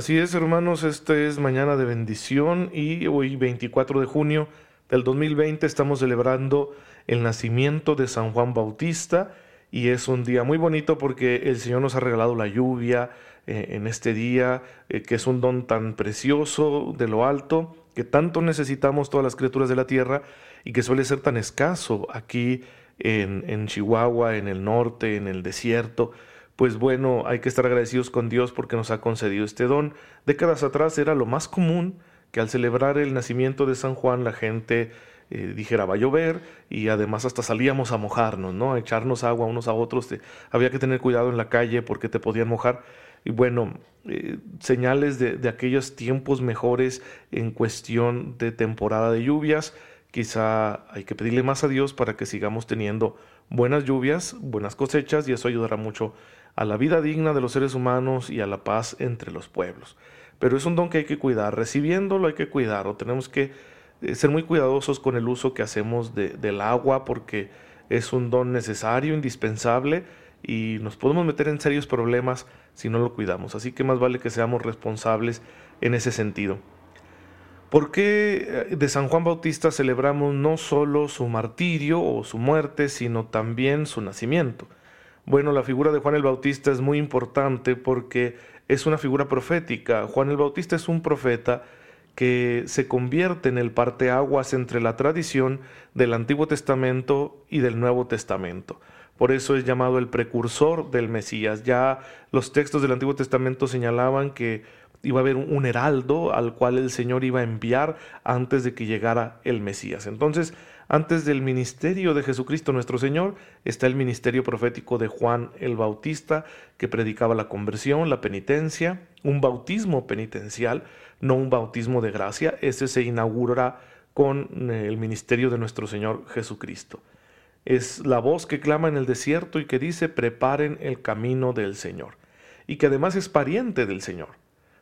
Así es, hermanos, este es Mañana de Bendición y hoy 24 de junio del 2020 estamos celebrando el nacimiento de San Juan Bautista y es un día muy bonito porque el Señor nos ha regalado la lluvia eh, en este día, eh, que es un don tan precioso de lo alto, que tanto necesitamos todas las criaturas de la tierra y que suele ser tan escaso aquí en, en Chihuahua, en el norte, en el desierto pues bueno, hay que estar agradecidos con Dios porque nos ha concedido este don. Décadas atrás era lo más común que al celebrar el nacimiento de San Juan la gente eh, dijera va a llover y además hasta salíamos a mojarnos, ¿no? A echarnos agua unos a otros. había que tener cuidado en la calle porque te podían mojar. Y bueno, eh, señales de, de aquellos tiempos mejores en cuestión de temporada de lluvias. Quizá hay que pedirle más a Dios para que sigamos teniendo buenas lluvias, buenas cosechas y eso ayudará mucho a la vida digna de los seres humanos y a la paz entre los pueblos. Pero es un don que hay que cuidar, recibiéndolo hay que cuidar, o tenemos que eh, ser muy cuidadosos con el uso que hacemos del agua porque es un don necesario, indispensable y nos podemos meter en serios problemas si no lo cuidamos. Así que más vale que seamos responsables en ese sentido. ¿Por qué eh, de San Juan Bautista celebramos no solo su martirio o su muerte, sino también su nacimiento? Bueno, la figura de Juan el Bautista es muy importante porque es una figura profética. Juan el Bautista es un profeta que se convierte en el parteaguas entre la tradición del Antiguo Testamento y del Nuevo Testamento. Por eso es llamado el precursor del Mesías. Ya los textos del Antiguo Testamento señalaban que iba a haber un heraldo al cual el Señor iba a enviar antes de que llegara el Mesías. Entonces, antes del ministerio de Jesucristo nuestro Señor está el ministerio profético de Juan el Bautista, que predicaba la conversión, la penitencia, un bautismo penitencial, no un bautismo de gracia. Ese se inaugurará con eh, el ministerio de nuestro Señor Jesucristo. Es la voz que clama en el desierto y que dice, preparen el camino del Señor. Y que además es pariente del Señor,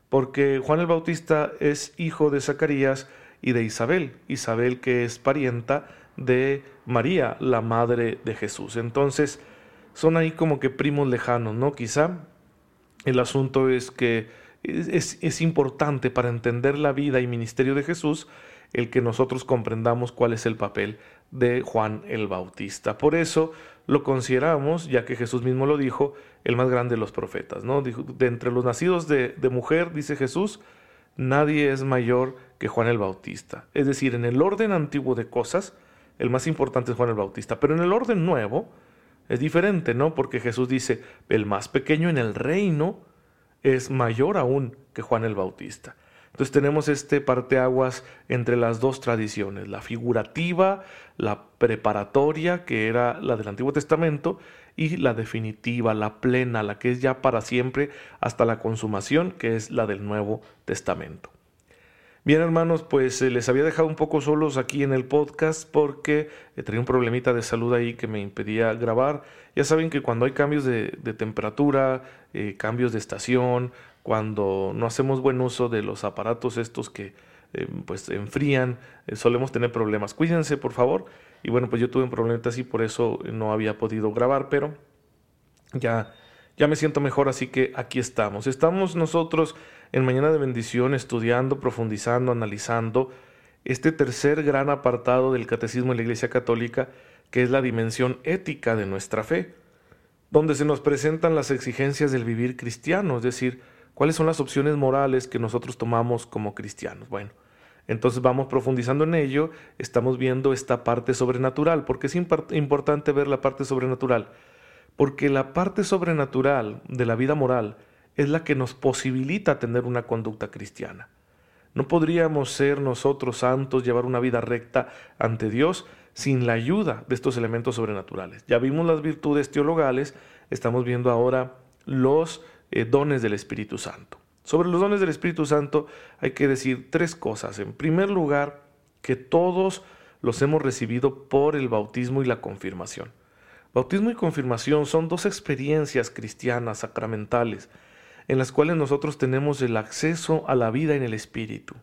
porque Juan el Bautista es hijo de Zacarías, y de Isabel, Isabel que es parienta de María, la madre de Jesús. Entonces, son ahí como que primos lejanos, ¿no? Quizá el asunto es que es, es, importante para entender la vida y ministerio de Jesús el que nosotros comprendamos cuál es el papel de Juan el Bautista. Por eso lo consideramos, ya que Jesús mismo lo dijo, el más grande de los profetas, ¿no? de entre los nacidos de, de mujer, dice Jesús, nadie es mayor que Juan el Bautista. Es decir, en el orden antiguo de cosas, el más importante es Juan el Bautista, pero en el orden nuevo es diferente, ¿no? Porque Jesús dice, el más pequeño en el reino es mayor aún que Juan el Bautista. Entonces tenemos este parteaguas entre las dos tradiciones, la figurativa, la preparatoria, que era la del Antiguo Testamento, y la definitiva, la plena, la que es ya para siempre hasta la consumación, que es la del Nuevo Testamento. Bien hermanos, pues eh, les había dejado un poco solos aquí en el podcast porque eh, tenía un problemita de salud ahí que me impedía grabar. Ya saben que cuando hay cambios de, temperatura, eh, cambios de estación, cuando no hacemos buen uso de los aparatos estos que pues enfrían, solemos tener problemas. Cuídense por favor. Y bueno, pues yo tuve un problema así, por eso no había podido grabar, pero ya, ya me siento mejor, así que aquí estamos. Estamos nosotros en Mañana de Bendición estudiando, profundizando, analizando este tercer gran apartado del Catecismo de la Iglesia Católica, que es la dimensión ética de nuestra fe, donde se nos presentan las exigencias del vivir cristiano, es decir, cuáles son las opciones morales que nosotros tomamos como cristianos. Bueno, entonces vamos profundizando en ello, estamos viendo esta parte sobrenatural. ¿Por qué es importante ver la parte sobrenatural? Porque la parte sobrenatural de la vida moral es la que nos posibilita tener una conducta cristiana. No podríamos ser nosotros santos, llevar una vida recta ante Dios, sin la ayuda de estos elementos sobrenaturales. Ya vimos las virtudes teologales, estamos viendo ahora los eh, dones del Espíritu Santo. Sobre los dones del Espíritu Santo hay que decir tres cosas. En primer lugar, que todos los hemos recibido por el bautismo y la confirmación. Bautismo y confirmación son dos experiencias cristianas sacramentales en las cuales nosotros tenemos el acceso a la vida en el Espíritu.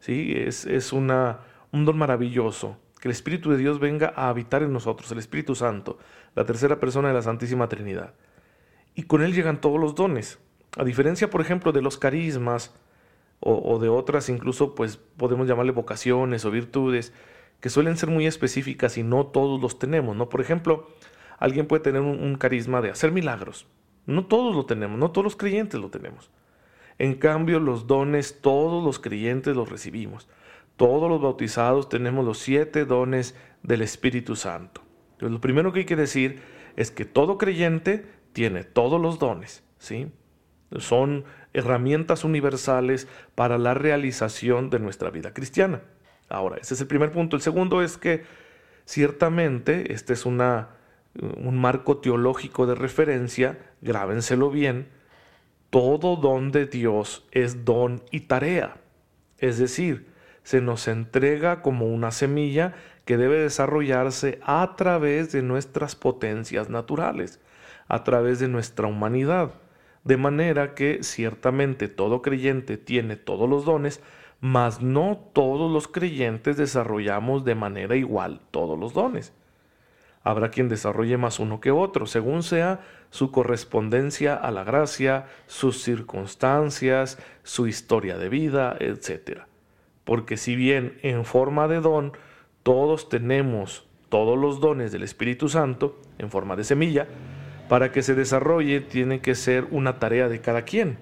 ¿Sí? Es, es una, un don maravilloso que el Espíritu de Dios venga a habitar en nosotros, el Espíritu Santo, la tercera persona de la Santísima Trinidad. Y con él llegan todos los dones. A diferencia, por ejemplo, de los carismas o, de otras, incluso, pues podemos llamarle vocaciones o virtudes, que suelen ser muy específicas y no todos los tenemos, ¿no? Por ejemplo, alguien puede tener un, carisma de hacer milagros. No todos lo tenemos, no todos los creyentes lo tenemos. En cambio, los dones todos los creyentes los recibimos. Todos los bautizados tenemos los siete dones del Espíritu Santo. Entonces, lo primero que hay que decir es que todo creyente tiene todos los dones, ¿sí? Son herramientas universales para la realización de nuestra vida cristiana. Ahora, ese es el primer punto. El segundo es que ciertamente este es una, un marco teológico de referencia, grábenselo bien, todo don de Dios es don y tarea. Es decir, se nos entrega como una semilla que debe desarrollarse a través de nuestras potencias naturales, a través de nuestra humanidad. De manera que ciertamente todo creyente tiene todos los dones, mas no todos los creyentes desarrollamos de manera igual todos los dones. Habrá quien desarrolle más uno que otro, según sea su correspondencia a la gracia, sus circunstancias, su historia de vida, etc. Porque si bien en forma de don todos tenemos todos los dones del Espíritu Santo, en forma de semilla, para que se desarrolle tiene que ser una tarea de cada quien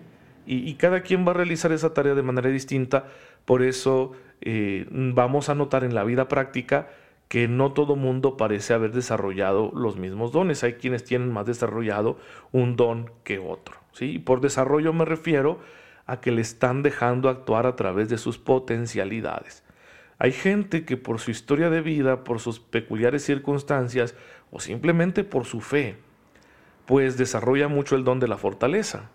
y, cada quien va a realizar esa tarea de manera distinta. Por eso eh, vamos a notar en la vida práctica que no todo mundo parece haber desarrollado los mismos dones. Hay quienes tienen más desarrollado un don que otro. ¿sí? Y por desarrollo me refiero a que le están dejando actuar a través de sus potencialidades. Hay gente que por su historia de vida, por sus peculiares circunstancias o simplemente por su fe, pues desarrolla mucho el don de la fortaleza.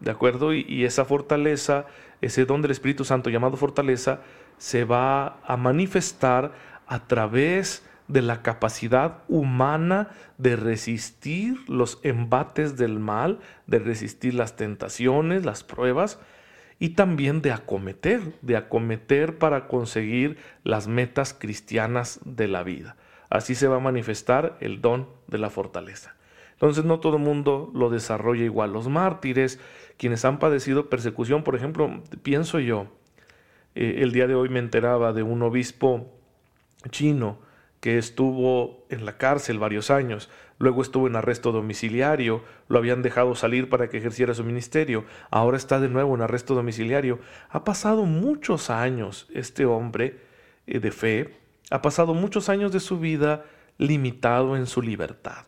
¿De acuerdo? Y, esa fortaleza, ese don del Espíritu Santo llamado fortaleza, se va a manifestar a través de la capacidad humana de resistir los embates del mal, de resistir las tentaciones, las pruebas, y también de acometer, de acometer para conseguir las metas cristianas de la vida. Así se va a manifestar el don de la fortaleza. Entonces no todo el mundo lo desarrolla igual. Los mártires, quienes han padecido persecución, por ejemplo, pienso yo, eh, el día de hoy me enteraba de un obispo chino que estuvo en la cárcel varios años, luego estuvo en arresto domiciliario, lo habían dejado salir para que ejerciera su ministerio, ahora está de nuevo en arresto domiciliario. Ha pasado muchos años este hombre eh, de fe, ha pasado muchos años de su vida limitado en su libertad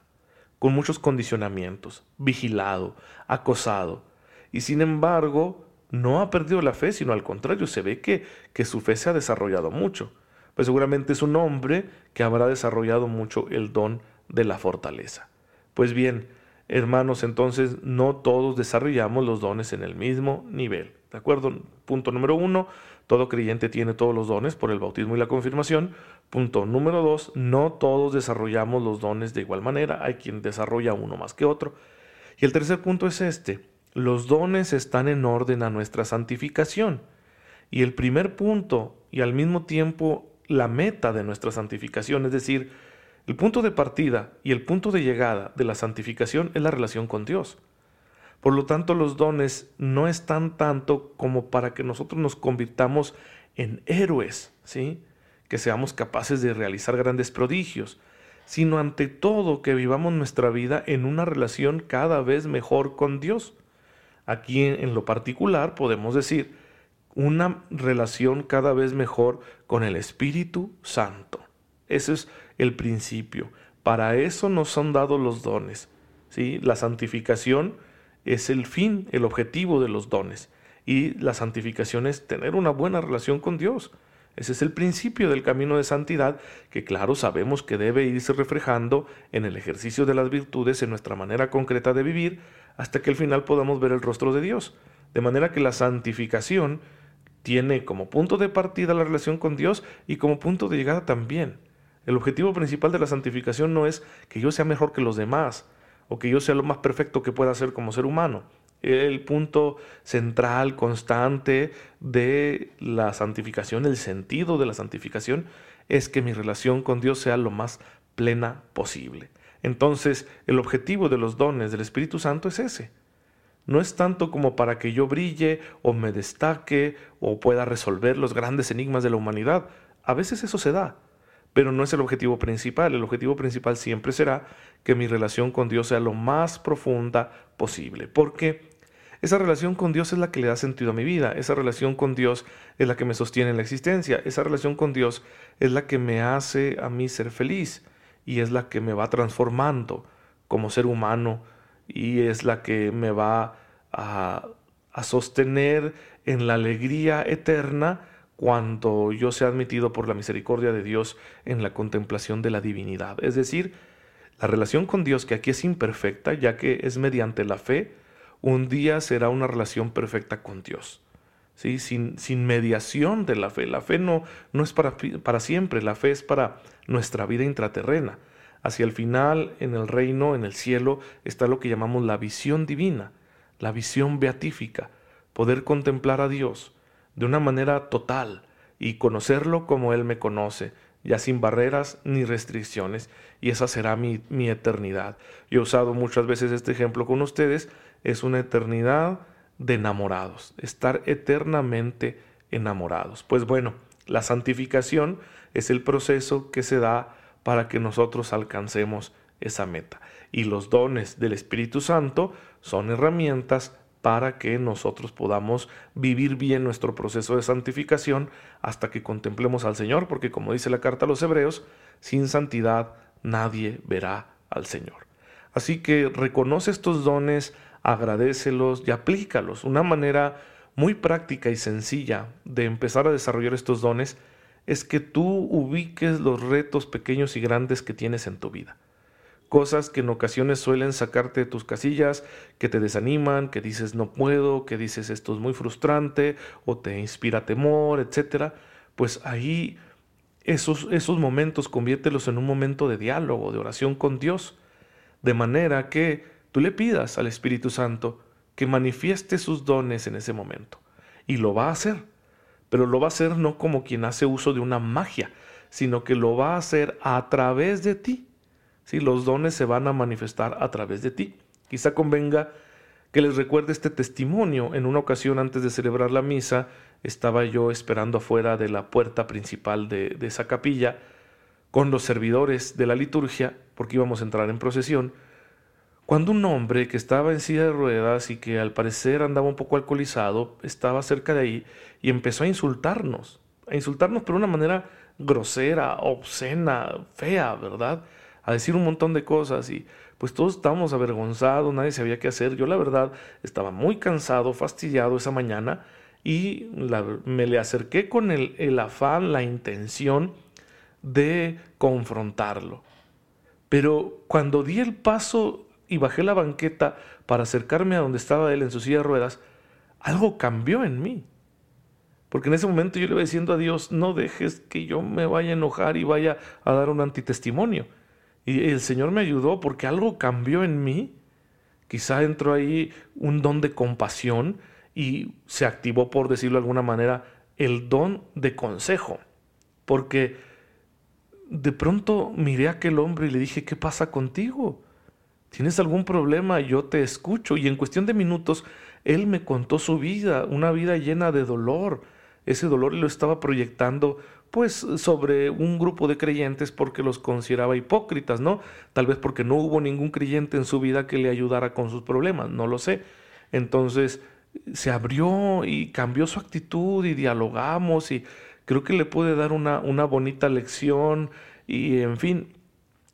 con muchos condicionamientos, vigilado, acosado, y sin embargo no ha perdido la fe, sino al contrario, se ve que, que su fe se ha desarrollado mucho. Pues seguramente es un hombre que habrá desarrollado mucho el don de la fortaleza. Pues bien, hermanos, entonces no todos desarrollamos los dones en el mismo nivel. ¿De acuerdo? Punto número uno, todo creyente tiene todos los dones por el bautismo y la confirmación. Punto número dos, no todos desarrollamos los dones de igual manera, hay quien desarrolla uno más que otro. Y el tercer punto es este, los dones están en orden a nuestra santificación. Y el primer punto, y al mismo tiempo la meta de nuestra santificación, es decir, el punto de partida y el punto de llegada de la santificación es la relación con Dios. Por lo tanto, los dones no están tanto como para que nosotros nos convirtamos en héroes, ¿sí? Que seamos capaces de realizar grandes prodigios, sino ante todo que vivamos nuestra vida en una relación cada vez mejor con Dios. Aquí en lo particular podemos decir una relación cada vez mejor con el Espíritu Santo. Ese es el principio. Para eso nos han dado los dones. ¿sí? La santificación es el fin, el objetivo de los dones. Y la santificación es tener una buena relación con Dios. Ese es el principio del camino de santidad que claro sabemos que debe irse reflejando en el ejercicio de las virtudes en nuestra manera concreta de vivir hasta que al final podamos ver el rostro de Dios. De manera que la santificación tiene como punto de partida la relación con Dios y como punto de llegada también. El objetivo principal de la santificación no es que yo sea mejor que los demás o que yo sea lo más perfecto que pueda ser como ser humano el punto central, constante de la santificación, el sentido de la santificación, es que mi relación con Dios sea lo más plena posible. Entonces, el objetivo de los dones del Espíritu Santo es ese. No es tanto como para que yo brille o me destaque o pueda resolver los grandes enigmas de la humanidad. A veces eso se da, pero no es el objetivo principal. El objetivo principal siempre será que mi relación con Dios sea lo más profunda posible. Porque esa relación con Dios es la que le da sentido a mi vida, esa relación con Dios es la que me sostiene en la existencia, esa relación con Dios es la que me hace a mí ser feliz y es la que me va transformando como ser humano y es la que me va a, a sostener en la alegría eterna cuando yo sea admitido por la misericordia de Dios en la contemplación de la divinidad. Es decir, la relación con Dios, que aquí es imperfecta, ya que es mediante la fe, un día será una relación perfecta con Dios. ¿sí? Sin, sin mediación de la fe. La fe no, no es para, para siempre, la fe es para nuestra vida intraterrena. Hacia el final, en el reino, en el cielo, está lo que llamamos la visión divina, la visión beatífica, poder contemplar a Dios de una manera total y conocerlo como Él me conoce, ya sin barreras ni restricciones, y esa será mi, mi eternidad. Yo he usado muchas veces este ejemplo con ustedes es una eternidad de enamorados, estar eternamente enamorados. Pues bueno, la santificación es el proceso que se da para que nosotros alcancemos esa meta. Y los dones del Espíritu Santo son herramientas para que nosotros podamos vivir bien nuestro proceso de santificación hasta que contemplemos al Señor, porque como dice la carta a los Hebreos, sin santidad nadie verá al Señor. Así que reconoce estos dones, agradecelos y aplícalos. Una manera muy práctica y sencilla de empezar a desarrollar estos dones es que tú ubiques los retos pequeños y grandes que tienes en tu vida. Cosas que en ocasiones suelen sacarte de tus casillas, que te desaniman, que dices no puedo, que dices esto es muy frustrante o te inspira temor, etc. Pues ahí esos, esos momentos conviértelos en un momento de diálogo, de oración con Dios, de manera que tú le pidas al Espíritu Santo que manifieste sus dones en ese momento. Y lo va a hacer, pero lo va a hacer no como quien hace uso de una magia, sino que lo va a hacer a través de ti. Los dones se van a manifestar a través de ti. Quizá convenga que les recuerde este testimonio. En una ocasión antes de celebrar la misa, estaba yo esperando afuera de la puerta principal de, de esa capilla con los servidores de la liturgia, porque íbamos a entrar en procesión, cuando un hombre que estaba en silla de ruedas y que al parecer andaba un poco alcoholizado estaba cerca de ahí y empezó a insultarnos, a insultarnos pero de una manera grosera, obscena, fea, ¿verdad? A decir un montón de cosas y pues todos estábamos avergonzados, nadie sabía qué hacer. Yo la verdad estaba muy cansado, fastidiado esa mañana y me le acerqué con el, el afán, la intención de confrontarlo. Pero cuando di el paso y bajé la banqueta para acercarme a donde estaba él en su silla de ruedas, algo cambió en mí. Porque en ese momento yo le iba diciendo a Dios, no dejes que yo me vaya a enojar y vaya a dar un antitestimonio. Y el Señor me ayudó porque algo cambió en mí. Quizá entró ahí un don de compasión y se activó, por decirlo de alguna manera, el don de consejo. Porque de pronto miré a aquel hombre y le dije, ¿qué pasa contigo? ¿Tienes algún problema? Yo te escucho. Y en cuestión de minutos, él me contó su vida, una vida llena de dolor. Ese dolor lo estaba proyectando pues sobre un grupo de creyentes porque los consideraba hipócritas, ¿no? Tal vez porque no hubo ningún creyente en su vida que le ayudara con sus problemas, no lo sé. Entonces se abrió y cambió su actitud y dialogamos y creo que le pude dar una, una bonita lección y en fin,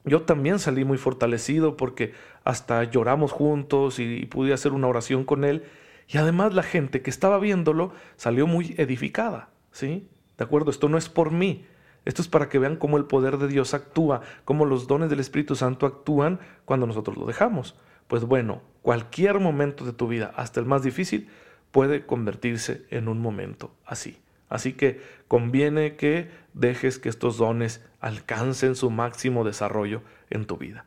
yo también salí muy fortalecido porque hasta lloramos juntos y, pude hacer una oración con él. Y además la gente que estaba viéndolo salió muy edificada, ¿sí? ¿De acuerdo? Esto no es por mí. Esto es para que vean cómo el poder de Dios actúa, cómo los dones del Espíritu Santo actúan cuando nosotros lo dejamos. Pues bueno, cualquier momento de tu vida, hasta el más difícil, puede convertirse en un momento así. Así que conviene que dejes que estos dones alcancen su máximo desarrollo en tu vida.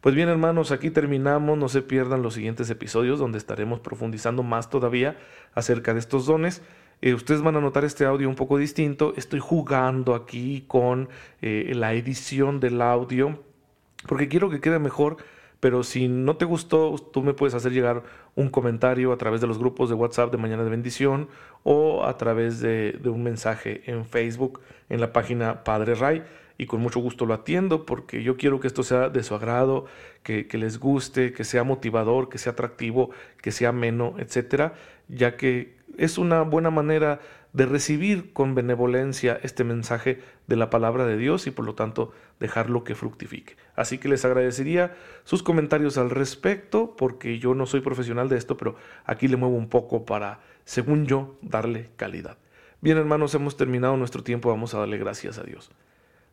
Pues bien hermanos, aquí terminamos, no se pierdan los siguientes episodios donde estaremos profundizando más todavía acerca de estos dones. Eh, ustedes van a notar este audio un poco distinto, estoy jugando aquí con eh, la edición del audio porque quiero que quede mejor, pero si no te gustó, tú me puedes hacer llegar un comentario a través de los grupos de WhatsApp de Mañana de Bendición o a través de, un mensaje en Facebook en la página Padre Ray. Y con mucho gusto lo atiendo porque yo quiero que esto sea de su agrado, que, les guste, que sea motivador, que sea atractivo, que sea ameno, etcétera, ya que es una buena manera de recibir con benevolencia este mensaje de la palabra de Dios y por lo tanto dejarlo que fructifique. Así que les agradecería sus comentarios al respecto porque yo no soy profesional de esto, pero aquí le muevo un poco para, según yo, darle calidad. Bien hermanos, hemos terminado nuestro tiempo, vamos a darle gracias a Dios.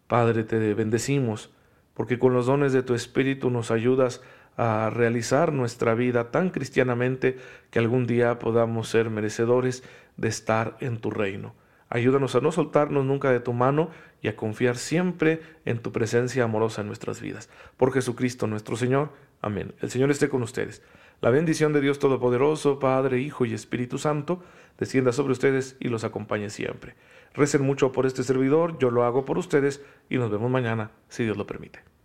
Padre, te bendecimos, porque con los dones de tu Espíritu nos ayudas a realizar nuestra vida tan cristianamente que algún día podamos ser merecedores de estar en tu reino. Ayúdanos a no soltarnos nunca de tu mano y a confiar siempre en tu presencia amorosa en nuestras vidas. Por Jesucristo nuestro Señor. Amén. El Señor esté con ustedes. La bendición de Dios Todopoderoso, Padre, Hijo y Espíritu Santo, descienda sobre ustedes y los acompañe siempre. Recen mucho por este servidor, yo lo hago por ustedes y nos vemos mañana, si Dios lo permite.